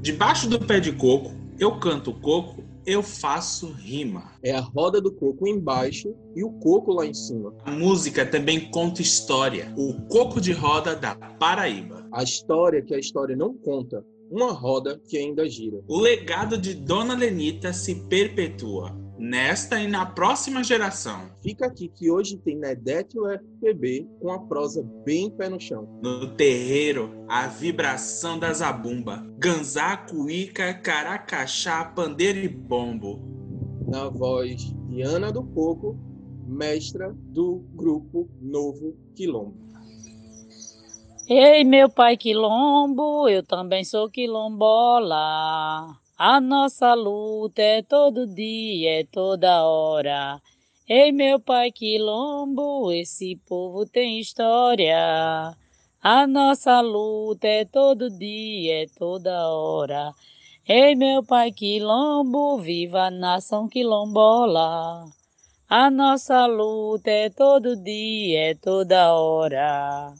Debaixo do pé de coco, eu canto coco, eu faço rima. É a roda do coco embaixo e o coco lá em cima. A música também conta história. O coco de roda da Paraíba. A história que a história não conta. Uma roda que ainda gira. O legado de Dona Lenita se perpetua nesta e na próxima geração. Fica aqui que hoje tem Nedete o FPB com a prosa bem pé no chão. No terreiro, a vibração da zabumba, ganzá, cuíca, caracachá, pandeiro e bombo. Na voz de Ana do Coco, mestra do grupo Novo Quilombo. Ei, meu pai quilombo, eu também sou quilombola. A nossa luta é todo dia, é toda hora. Ei, meu pai quilombo, esse povo tem história. A nossa luta é todo dia, é toda hora. Ei, meu pai quilombo, viva a nação quilombola. A nossa luta é todo dia, é toda hora.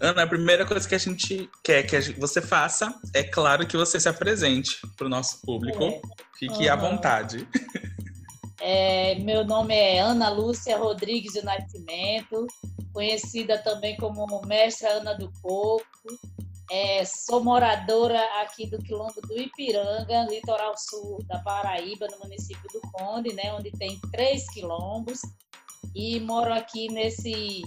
Ana, a primeira coisa que a gente quer que você faça é claro que você se apresente para o nosso público. É. Fique uhum. à vontade. É, meu nome é Ana Lúcia Rodrigues de Nascimento, conhecida também como Mestra Ana do Coco. É, sou moradora aqui do Quilombo do Ipiranga, litoral sul da Paraíba, no município do Conde, né, onde tem três quilombos. E moro aqui nesse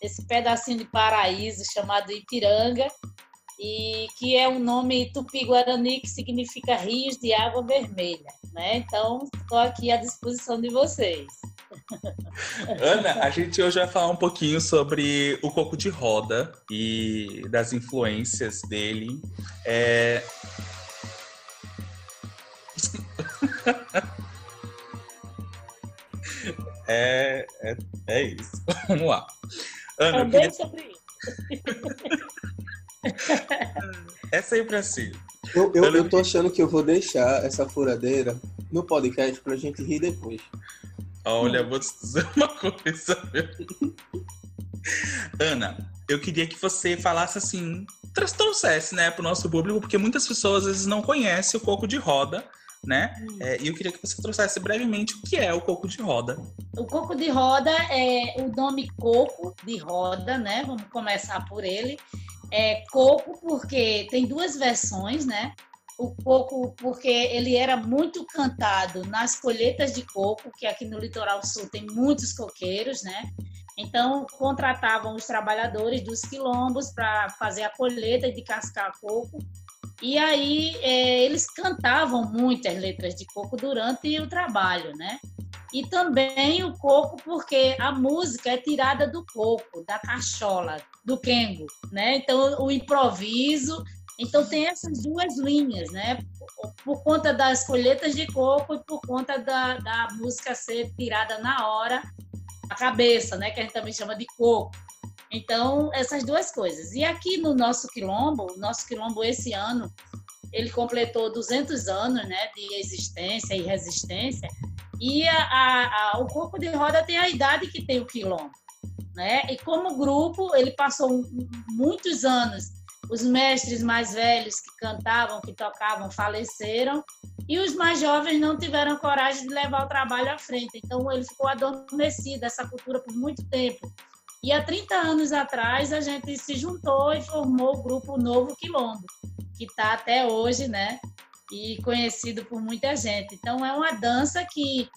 esse pedacinho de paraíso chamado Ipiranga, e que é um nome tupi-guarani que significa rios de água vermelha, né? Então, estou aqui à disposição de vocês. Ana, a gente hoje vai falar um pouquinho sobre o coco de roda e das influências dele. É... é, é, é isso. Vamos lá. Ana, Também queria... sobre isso. Essa aí pra si. Eu, eu, eu tô achando que eu vou deixar essa furadeira no podcast pra gente rir depois. Olha, vou te dizer uma coisa. Ana, eu queria que você falasse assim, trouxesse, né, pro nosso público, porque muitas pessoas às vezes não conhecem o coco de roda né? Hum. É, e eu queria que você trouxesse brevemente o que é o coco de roda. O coco de roda é o nome coco de roda, né? Vamos começar por ele. É coco porque tem duas versões, né? O coco porque ele era muito cantado nas colheitas de coco, que aqui no litoral sul tem muitos coqueiros, né? Então, contratavam os trabalhadores dos quilombos para fazer a colheita de cascar coco e aí é, eles cantavam muitas letras de coco durante o trabalho, né? E também o coco, porque a música é tirada do coco, da cachola, do quengo, né? Então o improviso, então tem essas duas linhas, né? Por, por conta das colheitas de coco e por conta da, da música ser tirada na hora, a cabeça, né? Que a gente também chama de coco. Então, essas duas coisas. E aqui no nosso quilombo, nosso quilombo esse ano, ele completou 200 anos né, de existência e resistência, e a, a, a, o corpo de roda tem a idade que tem o quilombo. Né? E como grupo, ele passou muitos anos. Os mestres mais velhos que cantavam, que tocavam, faleceram, e os mais jovens não tiveram coragem de levar o trabalho à frente. Então, ele ficou adormecido, essa cultura, por muito tempo. E há 30 anos atrás a gente se juntou e formou o grupo Novo Quilombo, que está até hoje, né? E conhecido por muita gente. Então é uma dança que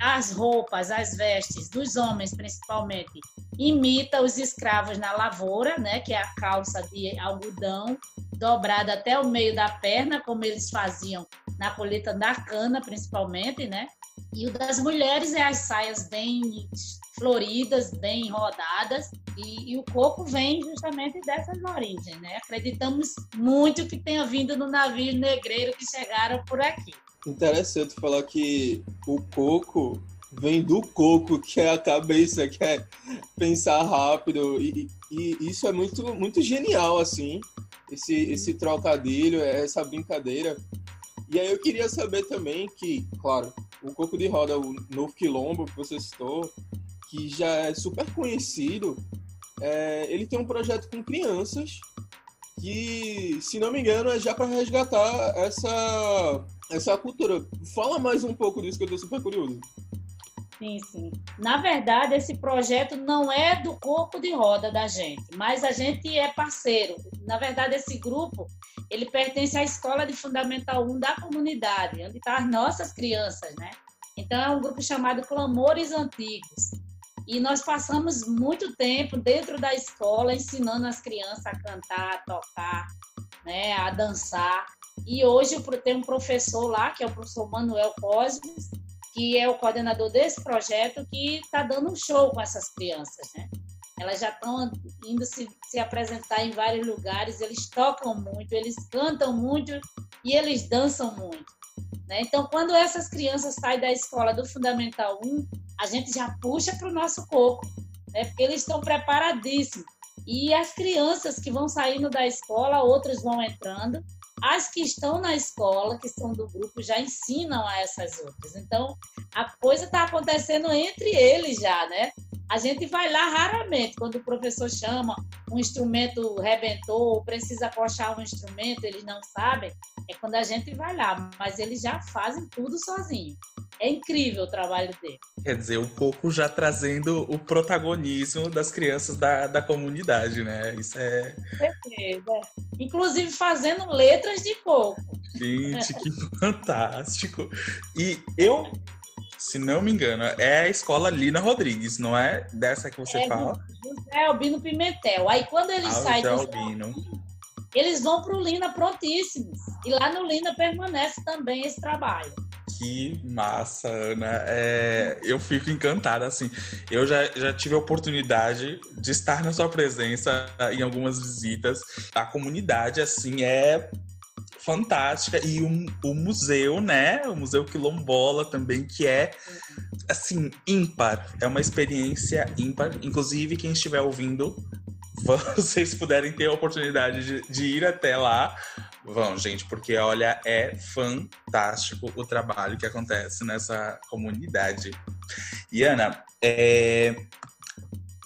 as roupas, as vestes dos homens principalmente imita os escravos na lavoura, né, que é a calça de algodão dobrada até o meio da perna, como eles faziam na colheita da cana principalmente, né? E o das mulheres é as saias bem floridas, bem rodadas, e, e, o coco vem justamente dessas origens, né? Acreditamos muito que tenha vindo no navio negreiro que chegaram por aqui. Interessante falar que o coco vem do coco, que é a cabeça, que é pensar rápido, e, e isso é muito, muito genial, assim, esse, esse trocadilho, essa brincadeira. E aí eu queria saber também que, claro, o Coco de Roda, o Novo Quilombo, que você citou, que já é super conhecido, é, ele tem um projeto com crianças que, se não me engano, é já para resgatar essa, essa cultura. Fala mais um pouco disso que eu estou super curioso. Sim, sim. Na verdade, esse projeto não é do corpo de roda da gente, mas a gente é parceiro. Na verdade, esse grupo, ele pertence à Escola de Fundamental 1 da comunidade, onde estão tá as nossas crianças, né? Então, é um grupo chamado Clamores Antigos. E nós passamos muito tempo dentro da escola ensinando as crianças a cantar, a tocar, né, a dançar. E hoje tem um professor lá, que é o professor Manuel Cosmes, que é o coordenador desse projeto, que está dando um show com essas crianças, né? Elas já estão indo se, se apresentar em vários lugares, eles tocam muito, eles cantam muito e eles dançam muito. Né? Então, quando essas crianças saem da escola do Fundamental 1, a gente já puxa para o nosso coco, né? porque eles estão preparadíssimos. E as crianças que vão saindo da escola, outras vão entrando, as que estão na escola, que são do grupo, já ensinam a essas outras. Então, a coisa está acontecendo entre eles já, né? A gente vai lá raramente, quando o professor chama, um instrumento rebentou, ou precisa coxar um instrumento, eles não sabem, é quando a gente vai lá, mas eles já fazem tudo sozinho. É incrível o trabalho dele. Quer dizer, um pouco já trazendo o protagonismo das crianças da, da comunidade, né? Isso é. Certeza. Inclusive fazendo letras de coco. Gente, que fantástico! E eu se não me engano, é a escola Lina Rodrigues, não é dessa que você é fala? José Albino Pimentel. Aí quando eles ah, saem José Albino. eles vão para o Lina prontíssimos. E lá no Lina permanece também esse trabalho. Que massa, Ana. É, eu fico encantada, assim. Eu já, já tive a oportunidade de estar na sua presença em algumas visitas. A comunidade, assim, é fantástica. E o, o museu, né? O Museu Quilombola também, que é, assim, ímpar. É uma experiência ímpar. Inclusive, quem estiver ouvindo, vocês puderem ter a oportunidade de, de ir até lá, vão, gente, porque olha, é fantástico o trabalho que acontece nessa comunidade. E Ana, é,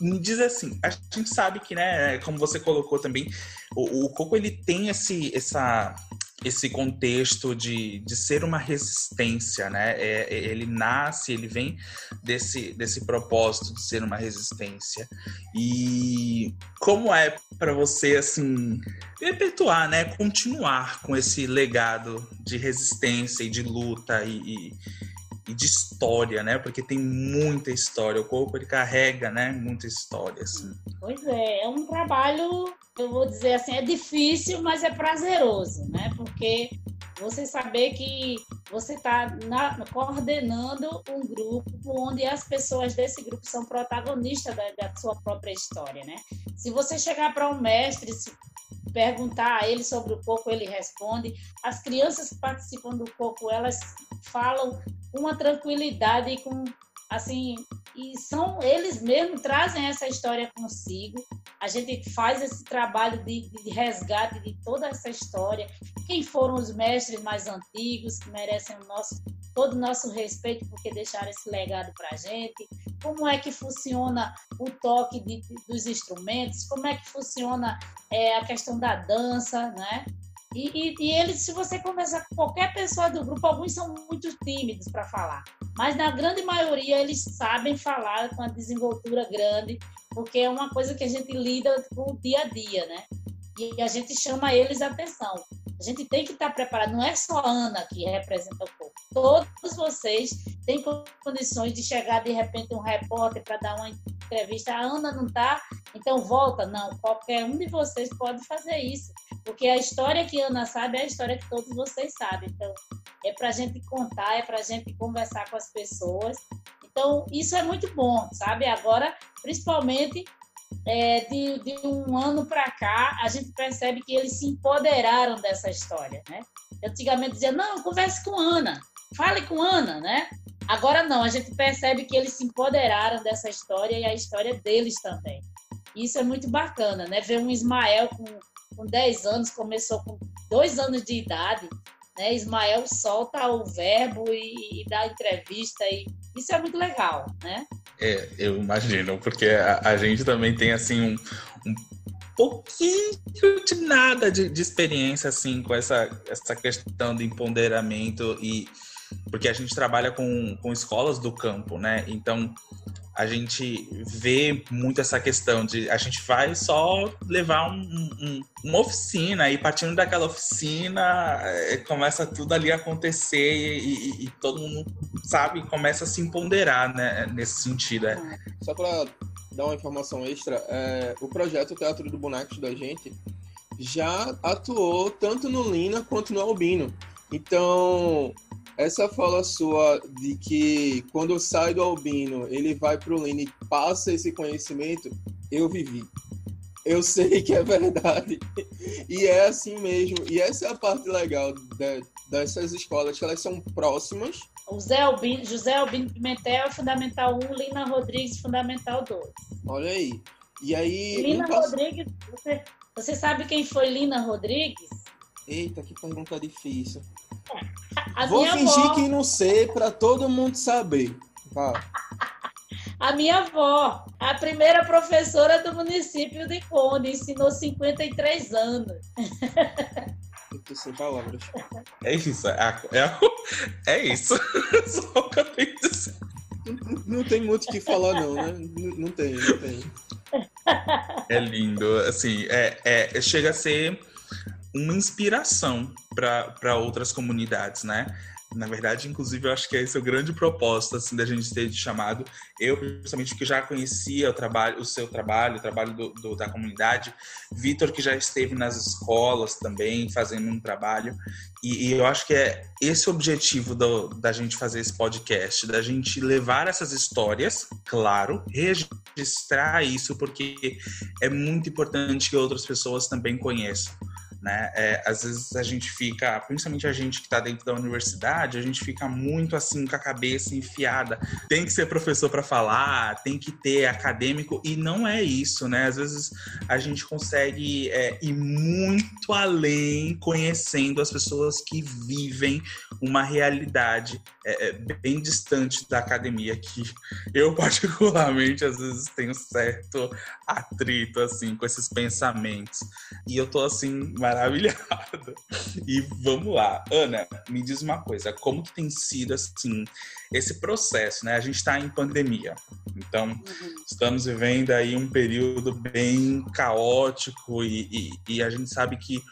me diz assim, a gente sabe que, né, como você colocou também, o, o coco ele tem esse, essa esse contexto de, de ser uma resistência, né? É, é, ele nasce, ele vem desse, desse propósito de ser uma resistência. E como é para você, assim, perpetuar, né? Continuar com esse legado de resistência e de luta e, e, e de história, né? Porque tem muita história. O corpo ele carrega, né? Muita história, assim. Pois é, é um trabalho eu vou dizer assim, é difícil, mas é prazeroso, né? Porque você saber que você está coordenando um grupo onde as pessoas desse grupo são protagonistas da, da sua própria história, né? Se você chegar para um mestre, perguntar a ele sobre o coco, ele responde. As crianças que participam do coco, elas falam uma tranquilidade com assim, e são eles mesmos trazem essa história consigo. A gente faz esse trabalho de, de, resgate de toda essa história. Quem foram os mestres mais antigos que merecem o nosso todo o nosso respeito porque deixaram esse legado para a gente? Como é que funciona o toque de, dos instrumentos? Como é que funciona é, a questão da dança, né? E, e, e, eles, se você conversar com qualquer pessoa do grupo, alguns são muito tímidos para falar, mas na grande maioria eles sabem falar com a desenvoltura grande, porque é uma coisa que a gente lida com o dia a dia, né? E a gente chama eles a atenção. A gente tem que estar preparado. Não é só a Ana que representa o corpo. Todos vocês têm condições de chegar de repente um repórter para dar uma entrevista. A Ana não está, então volta. Não, qualquer um de vocês pode fazer isso. Porque a história que a Ana sabe é a história que todos vocês sabem. Então, é para a gente contar, é para a gente conversar com as pessoas. Então, isso é muito bom, sabe? Agora, principalmente é, de, de, um ano para cá, a gente percebe que eles se empoderaram dessa história, né? Antigamente dizia, não, converse com Ana, fale com Ana, né? Agora não, a gente percebe que eles se empoderaram dessa história e a história deles também. Isso é muito bacana, né? Ver um Ismael com com 10 anos, começou com 2 anos de idade, né? Ismael solta o verbo e, e dá entrevista e isso é muito legal, né? É, eu imagino, porque a, a gente também tem assim um, um pouquinho de nada de, de, experiência assim com essa, essa questão de empoderamento e porque a gente trabalha com, com escolas do campo, né? Então a gente vê muito essa questão de a gente vai só levar um, um, uma oficina e partindo daquela oficina é, começa tudo ali a acontecer e, e, e, todo mundo sabe começa a se empoderar né, nesse sentido. É. Só para dar uma informação extra, é, o projeto Teatro do Bonecos da gente já atuou tanto no Lina quanto no Albino. Então, essa fala sua de que quando sai do albino, ele vai pro Lina e passa esse conhecimento, eu vivi. Eu sei que é verdade. E é assim mesmo. E essa é a parte legal de, dessas escolas, que elas são próximas. O Zé Albino, José Albino Pimentel, Fundamental 1, Lina Rodrigues, Fundamental 2. Olha aí. E aí. Lina Rodrigues, você, você sabe quem foi Lina Rodrigues? Eita, que pergunta difícil. A Vou fingir avó... que não sei para todo mundo saber. A minha avó, a primeira professora do município de Conde, ensinou 53 anos. sem palavras. É isso, é, é, é isso. Só que eu tenho não, não tem muito o que falar, não, né? Não, não tem, não tem. É lindo, assim, é, é, chega a ser uma inspiração para outras comunidades, né? Na verdade, inclusive, eu acho que esse é o grande propósito assim, da gente ter chamado. Eu, principalmente, que já conhecia o trabalho, o seu trabalho, o trabalho do, do, da comunidade. Vitor, que já esteve nas escolas também, fazendo um trabalho. E, e eu acho que é esse o objetivo do, da gente fazer esse podcast, da gente levar essas histórias, claro, registrar isso, porque é muito importante que outras pessoas também conheçam né? É, às vezes a gente fica, principalmente a gente que está dentro da universidade, a gente fica muito assim com a cabeça enfiada. Tem que ser professor para falar, tem que ter acadêmico e não é isso, né? Às vezes a gente consegue é, ir muito além, conhecendo as pessoas que vivem uma realidade é, é bem distante da academia que eu particularmente às vezes tenho certo atrito assim com esses pensamentos e eu tô assim maravilhada. E vamos lá. Ana, me diz uma coisa, como que tem sido assim esse processo, né? A gente está em pandemia. Então, uhum. estamos vivendo aí um período bem caótico e, e, e a gente sabe que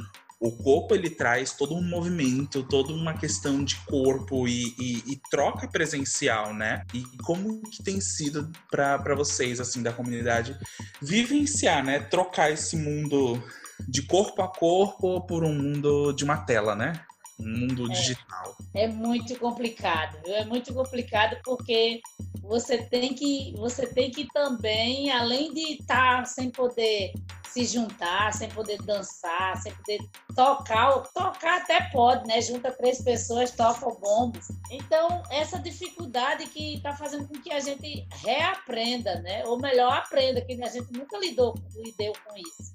o corpo ele traz todo um movimento, toda uma questão de corpo e, e, e troca presencial, né? E como que tem sido para vocês, assim, da comunidade, vivenciar, né? Trocar esse mundo de corpo a corpo por um mundo de uma tela, né? Um mundo é, digital. É muito complicado, é muito complicado porque você tem que você tem que também, além de estar tá sem poder se juntar, sem poder dançar, sem poder tocar, tocar até pode, né? Junta três pessoas, toca o bombo. Então, essa dificuldade que está fazendo com que a gente reaprenda, né? Ou melhor, aprenda, que a gente nunca lidou, lidou com isso.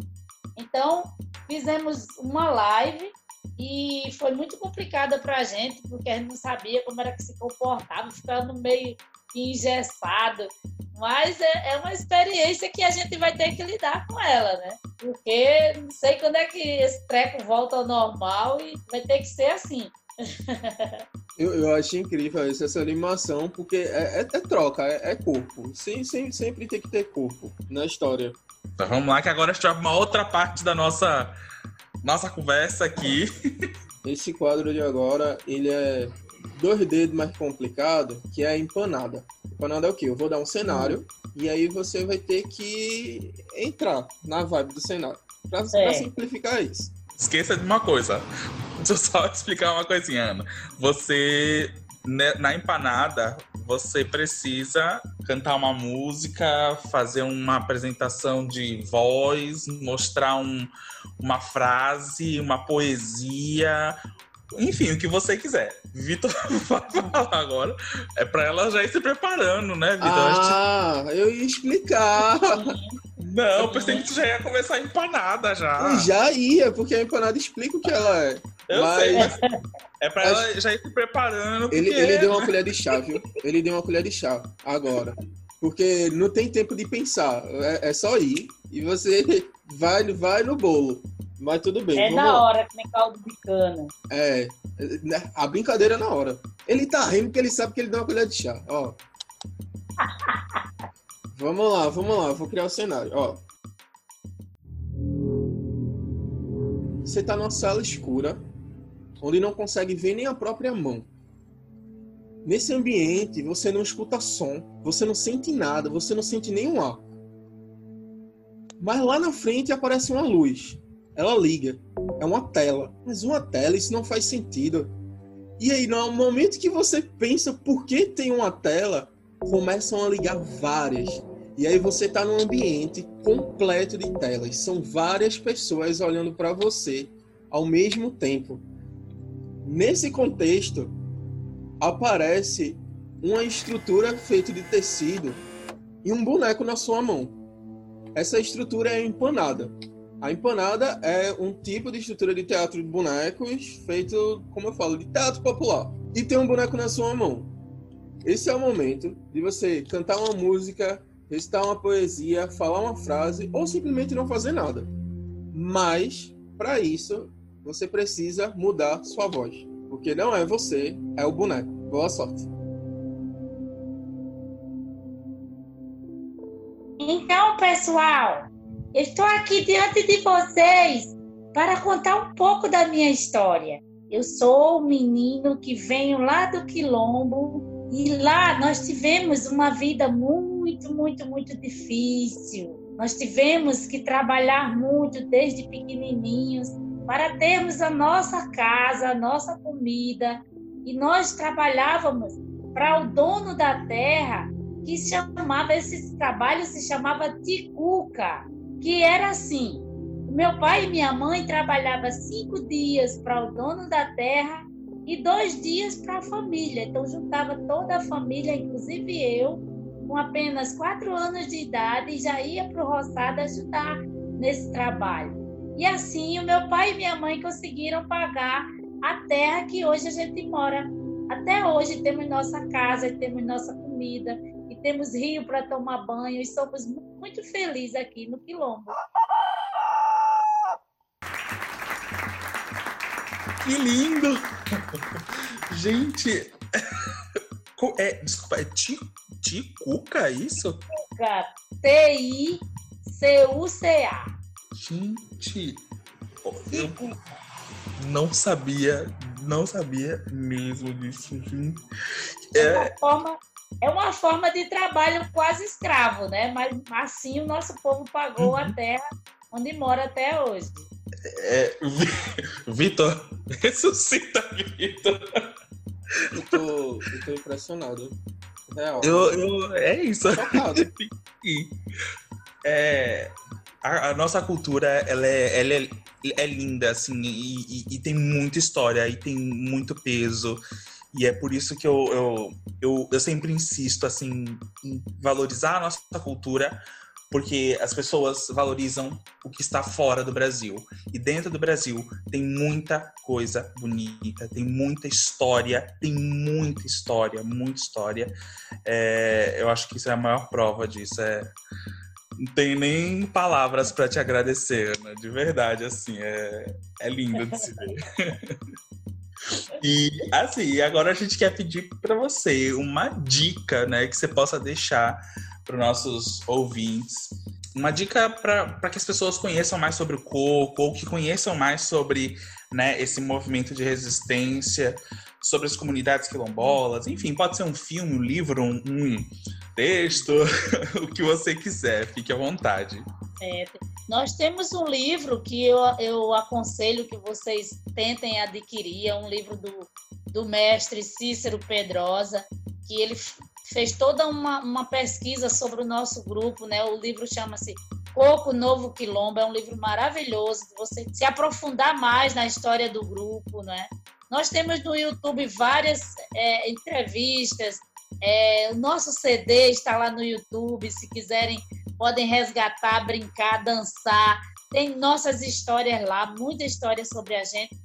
Então, fizemos uma live e foi muito complicada para a gente, porque a gente não sabia como era que se comportava, ficando meio engessado. Mas é, é, uma experiência que a gente vai ter que lidar com ela, né? Porque não sei quando é que esse treco volta ao normal e vai ter que ser assim. eu, eu acho incrível isso, essa animação, porque é, é, é troca, é, é corpo. Sim, sim, sempre tem que ter corpo na história. Então vamos lá, que agora a gente vai uma outra parte da nossa, nossa conversa aqui. Esse quadro de agora, ele é dois dedos mais complicado, que é a empanada. Empanada é o quê? Eu vou dar um cenário e aí você vai ter que entrar na vibe do cenário. Pra, é. pra simplificar isso. Esqueça de uma coisa. Deixa eu só explicar uma coisinha, Ana. Você né, na empanada, você precisa cantar uma música, fazer uma apresentação de voz, mostrar um, uma frase, uma poesia, enfim, o que você quiser. Vitor vai falar agora. É para ela já ir se preparando, né, Vitor? Ah, eu ia explicar. Não, eu pensei que tu já ia começar a empanada já. Já ia, porque a empanada explica o que ela é. Eu Mas- sei. É pra ela já ir se preparando. Porque... Ele, ele deu uma colher de chá, viu? Ele deu uma colher de chá agora. Porque não tem tempo de pensar. É, é só ir e você vai, vai no bolo. Mas tudo bem. É vamos na lá. hora que nem caldo de cana. É. né, A brincadeira é na hora. Ele tá rindo porque ele sabe que ele deu uma colher de chá. Ó. vamos lá, vamos lá. Vou criar o cenário. Ó. Você tá numa sala escura, onde não consegue ver nem a própria mão. Nesse ambiente, você não escuta som, você não sente nada, você não sente nenhum ar. Mas lá na frente aparece uma luz. Ela liga. É uma tela. Mas uma tela, isso não faz sentido. E aí, no momento que você pensa por que tem uma tela, começam a ligar várias. E aí você está num ambiente completo de telas. São várias pessoas olhando para você ao mesmo tempo. Nesse contexto, aparece uma estrutura feita de tecido e um boneco na sua mão. Essa estrutura é empanada. A empanada é um tipo de estrutura de teatro de bonecos feito, como eu falo, de teatro popular. E tem um boneco na sua mão. Esse é o momento de você cantar uma música, recitar uma poesia, falar uma frase ou simplesmente não fazer nada. Mas, para isso, você precisa mudar sua voz. Porque não é você, é o boneco. Boa sorte. Então, pessoal, estou aqui diante de vocês para contar um pouco da minha história. Eu sou um menino que venho lá do Quilombo e lá nós tivemos uma vida muito, muito, muito difícil. Nós tivemos que trabalhar muito desde pequenininhos para termos a nossa casa, a nossa comida. E nós trabalhávamos para o dono da terra que chamava esse trabalho se chamava ticuca, que era assim: meu pai e minha mãe trabalhavam cinco dias para o dono da terra e dois dias para a família. Então juntava toda a família, inclusive eu, com apenas quatro anos de idade, já ia para o roçado ajudar nesse trabalho. E assim o meu pai e minha mãe conseguiram pagar a terra que hoje a gente mora. Até hoje temos nossa casa, temos nossa comida, e temos rio para tomar banho e somos muito felizes aqui no Quilombo. Que lindo! Gente, é, desculpa, é ti, Ticuca isso? T-I-C-U-C-A. Gente, eu não sabia, não sabia mesmo disso, gente. É É, uma forma, é uma forma de trabalho quase escravo, né? Mas assim o nosso povo pagou a terra onde mora até hoje. é, Vi- Vitor, ressuscita, Vitor. Eu tô, eu tô impressionado. Real. Eu, eu, é isso. Chocado. É, a, a nossa cultura ela é, ela é, é linda assim e, e- e tem muita história e tem muito peso e é por isso que eu, eu, eu, eu sempre insisto assim em valorizar a nossa cultura porque as pessoas valorizam o que está fora do Brasil e dentro do Brasil tem muita coisa bonita tem muita história tem muita história muita história é, eu acho que isso é a maior prova disso. É, não tem nem palavras para te agradecer, Ana, de verdade, assim, é, é lindo de se ver. e assim, agora a gente quer pedir para você uma dica, né, que você possa deixar para os nossos ouvintes. Uma dica para que as pessoas conheçam mais sobre o coco, ou que conheçam mais sobre né, esse movimento de resistência, sobre as comunidades quilombolas, enfim, pode ser um filme, um livro, um, um texto, o que você quiser, fique à vontade. É, nós temos um livro que eu, eu aconselho que vocês tentem adquirir, é um livro do, do mestre Cícero Pedrosa, que ele fez toda uma, uma pesquisa sobre o nosso grupo, né? O livro chama-se Coco Novo Quilombo, é um livro maravilhoso, você se aprofundar mais na história do grupo, né? Nós temos no YouTube várias é, entrevistas, é, o nosso CD está lá no YouTube, se quiserem podem resgatar, brincar, dançar. Tem nossas histórias lá, muita história sobre a gente.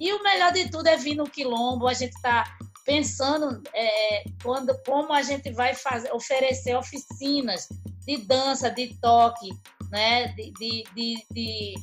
E o melhor de tudo é vir no quilombo, a gente está pensando é, quando, como a gente vai fazer, oferecer oficinas de dança, de toque, né? de, de, de, de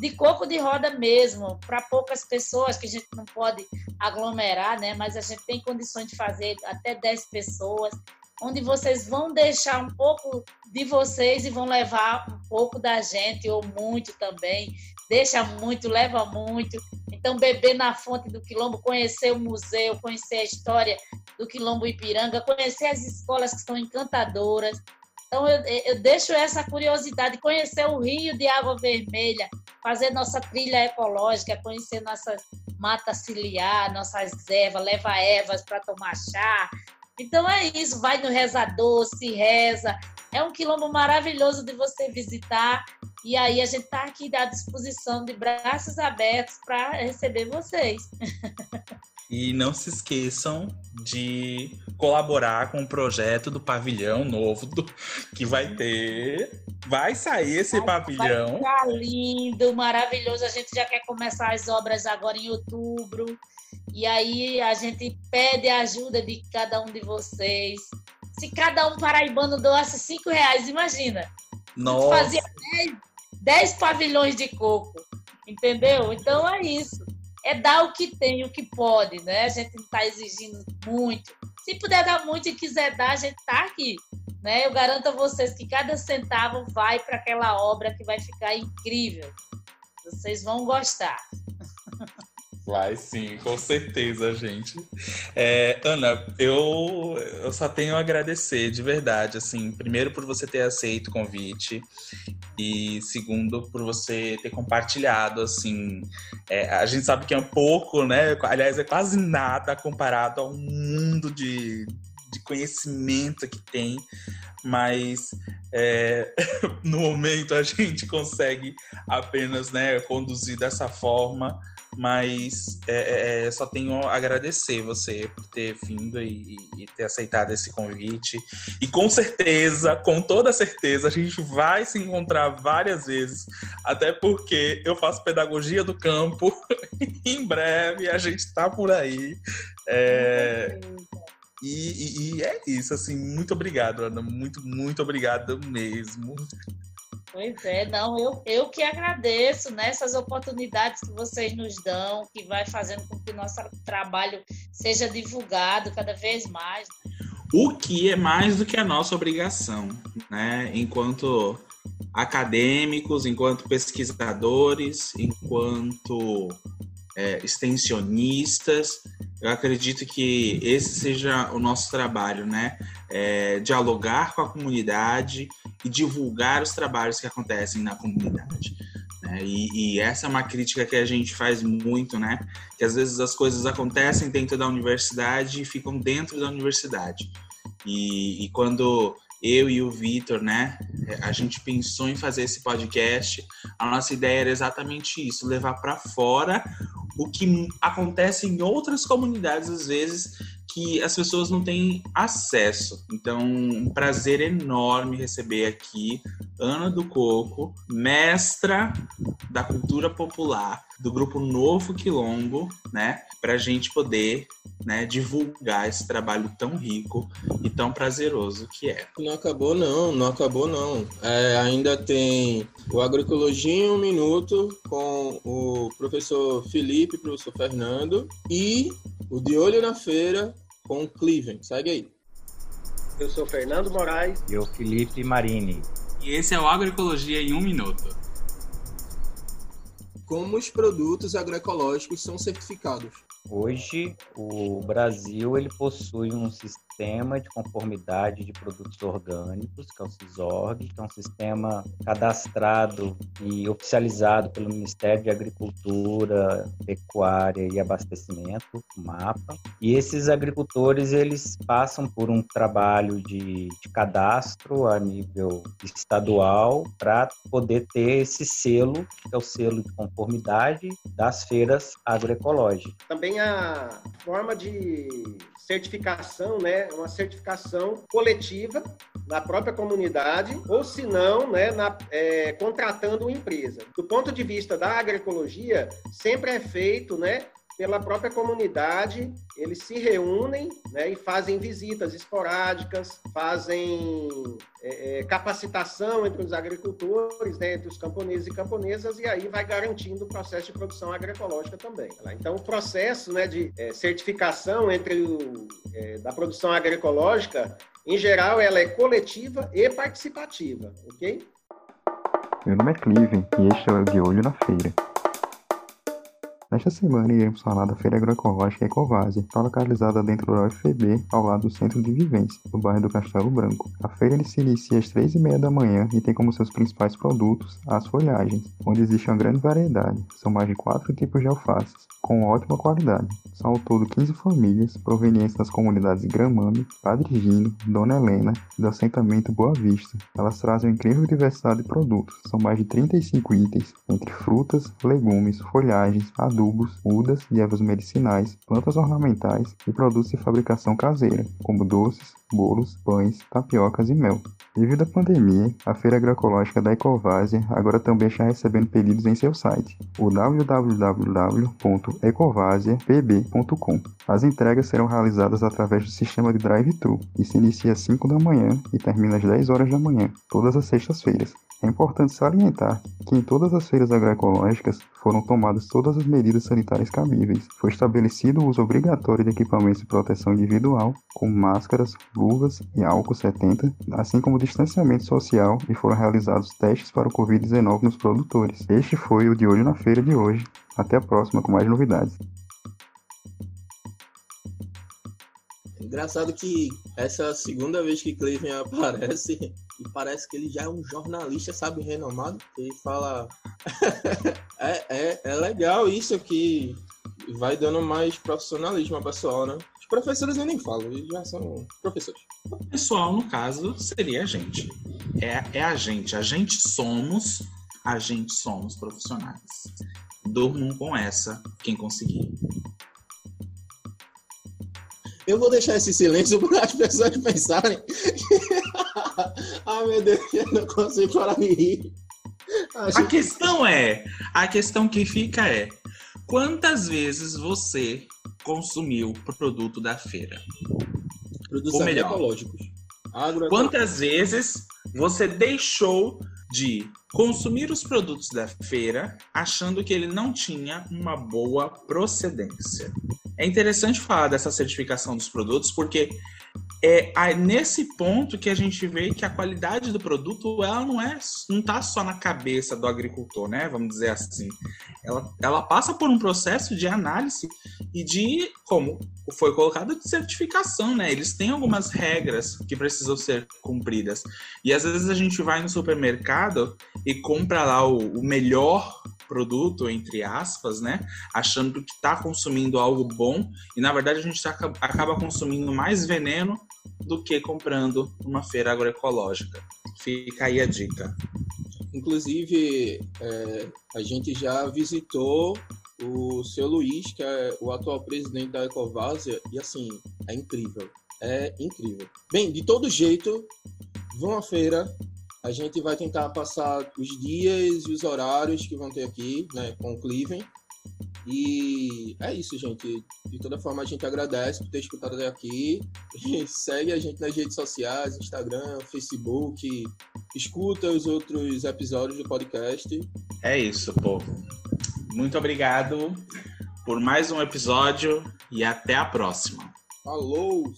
de coco de roda mesmo, para poucas pessoas, que a gente não pode aglomerar, né? Mas a gente tem condições de fazer até 10 pessoas, onde vocês vão deixar um pouco de vocês e vão levar um pouco da gente, ou muito também. Deixa muito, leva muito. Então, beber na fonte do Quilombo, conhecer o museu, conhecer a história do Quilombo Ipiranga, conhecer as escolas que são encantadoras. Então, eu, eu deixo essa curiosidade, conhecer o Rio de Água Vermelha, fazer nossa trilha ecológica, conhecer nossas matas ciliar, nossas ervas, leva ervas para tomar chá. Então é isso, vai no rezador, se reza. É um quilombo maravilhoso de você visitar. E aí a gente está aqui à disposição de braços abertos para receber vocês. E não se esqueçam de colaborar com o projeto do pavilhão novo do, que vai ter. Vai sair esse vai, pavilhão. Vai ficar lindo, maravilhoso. A gente já quer começar as obras agora em outubro. E aí a gente pede a ajuda de cada um de vocês. Se cada um paraibano doasse cinco reais, imagina. Nossa. Fazia dez, dez pavilhões de coco. Entendeu? Então é isso é dar o que tem, o que pode, né? A gente não está exigindo muito. Se puder dar muito e quiser dar, a gente está aqui. Né? Eu garanto a vocês que cada centavo vai para aquela obra que vai ficar incrível. Vocês vão gostar. Vai sim, com certeza, gente. É, Ana, eu, eu só tenho a agradecer, de verdade, assim, primeiro por você ter aceito o convite e segundo por você ter compartilhado, assim, é, a gente sabe que é um pouco, né, aliás, é quase nada comparado ao mundo de, de conhecimento que tem, mas é, no momento a gente consegue apenas, né, conduzir dessa forma mas é, é, é, só tenho a agradecer você por ter vindo e, e, ter aceitado esse convite. E com certeza, com toda certeza, a gente vai se encontrar várias vezes, até porque eu faço pedagogia do campo. em breve a gente está por aí. É, e, e, e, é isso, assim, muito obrigado, Ana. Muito, muito obrigado mesmo. Pois é, não, eu, eu que agradeço nessas né, oportunidades que vocês nos dão, que vai fazendo com que o nosso trabalho seja divulgado cada vez mais. O que é mais do que a nossa obrigação, né? Enquanto acadêmicos, enquanto pesquisadores, enquanto é, extensionistas, eu acredito que esse seja o nosso trabalho, né? É, dialogar com a comunidade e divulgar os trabalhos que acontecem na comunidade. Né? E, e, essa é uma crítica que a gente faz muito, né? Que às vezes as coisas acontecem dentro da universidade e ficam dentro da universidade. E, e quando eu e o Vitor, né, a gente pensou em fazer esse podcast, a nossa ideia era exatamente isso, levar para fora o que acontece em outras comunidades às vezes que as pessoas não têm acesso. Então, um prazer enorme receber aqui Ana do Coco, mestra da cultura popular do grupo Novo Quilombo, né? Para a gente poder né, divulgar esse trabalho tão rico e tão prazeroso que é. Não acabou não, não acabou não. É, ainda tem o Agroecologia em um Minuto com o professor Felipe, professor Fernando e o De Olho na Feira com o Cleveland. Segue aí. Eu sou Fernando Moraes. E eu, Felipe Marini. E esse é o Agroecologia em um Minuto. Como os produtos agroecológicos são certificados? Hoje, o Brasil ele possui um sistema Sistema de Conformidade de Produtos Orgânicos, que é o CISORG, que é um sistema cadastrado e oficializado pelo Ministério de Agricultura, Pecuária e Abastecimento, MAPA. E esses agricultores eles passam por um trabalho de, de cadastro a nível estadual para poder ter esse selo, que é o selo de conformidade das feiras agroecológicas. Também a forma de certificação, né, uma certificação coletiva na própria comunidade, ou se não, né, na, é, contratando uma empresa. Do ponto de vista da agroecologia, sempre é feito né, pela própria comunidade, eles se reúnem né, e fazem visitas esporádicas, fazem é, é, capacitação entre os agricultores, né, entre os camponeses e camponesas, e aí vai garantindo o processo de produção agroecológica também. Tá então, o processo né, de é, certificação entre o, é, da produção agroecológica, em geral, ela é coletiva e participativa, ok? Meu nome é Cliven e este é o De Olho na Feira. Nesta semana iremos falar da Feira Agroecológica Ecovásia, está localizada dentro da UFB, ao lado do Centro de Vivência, no bairro do Castelo Branco. A feira se inicia às 3 e meia da manhã e tem como seus principais produtos as folhagens, onde existe uma grande variedade, são mais de 4 tipos de alfaces, com ótima qualidade. São ao todo 15 famílias, provenientes das comunidades Gramame, Padre Gino, Dona Helena e do assentamento Boa Vista. Elas trazem uma incrível diversidade de produtos, são mais de 35 itens, entre frutas, legumes, folhagens, adubos, adubos, mudas de ervas medicinais, plantas ornamentais e produtos de fabricação caseira, como doces, bolos, pães, tapiocas e mel. Devido à pandemia, a feira agroecológica da Ecovásia agora também está recebendo pedidos em seu site, o www.ecovasiapb.com. As entregas serão realizadas através do sistema de drive-thru, que se inicia às 5 da manhã e termina às 10 horas da manhã, todas as sextas-feiras. É importante salientar que em todas as feiras agroecológicas foram tomadas todas as medidas sanitárias cabíveis. Foi estabelecido o uso obrigatório de equipamentos de proteção individual, como máscaras, luvas e álcool 70, assim como distanciamento social e foram realizados testes para o Covid-19 nos produtores. Este foi o de olho na feira de hoje. Até a próxima com mais novidades. Engraçado que essa é a segunda vez que Cleven aparece e parece que ele já é um jornalista, sabe, renomado. Ele fala. é, é, é legal isso que vai dando mais profissionalismo ao pessoal, né? Os professores eu nem falo, eles já são professores. O pessoal, no caso, seria a gente. É, é a gente. A gente somos, a gente somos profissionais. Durmam com essa, quem conseguir. Eu vou deixar esse silêncio para as pessoas pensarem. ah, meu Deus, eu não consigo parar de rir. A questão é, a questão que fica é, quantas vezes você consumiu o produto da feira? Produtos Ou melhor, agroecológicos. Quantas vezes você deixou de consumir os produtos da feira achando que ele não tinha uma boa procedência? É interessante falar dessa certificação dos produtos porque é nesse ponto que a gente vê que a qualidade do produto ela não é não está só na cabeça do agricultor, né? Vamos dizer assim. Ela, ela passa por um processo de análise e de, como foi colocado, de certificação, né? Eles têm algumas regras que precisam ser cumpridas. E às vezes a gente vai no supermercado e compra lá o, o melhor produto, entre aspas, né? Achando que está consumindo algo bom e na verdade a gente acaba consumindo mais veneno do que comprando numa feira agroecológica. Fica aí a dica. Inclusive, é, a gente já visitou o seu Luiz, que é o atual presidente da Ecovásia, e assim, é incrível. É incrível. Bem, de todo jeito, vão à feira, a gente vai tentar passar os dias e os horários que vão ter aqui, né, com o Cleven. E é isso, gente. De toda forma, a gente agradece por ter escutado até aqui. E segue a gente nas redes sociais, Instagram, Facebook. Escuta os outros episódios do podcast. É isso, povo. Muito obrigado por mais um episódio e até a próxima. Falou!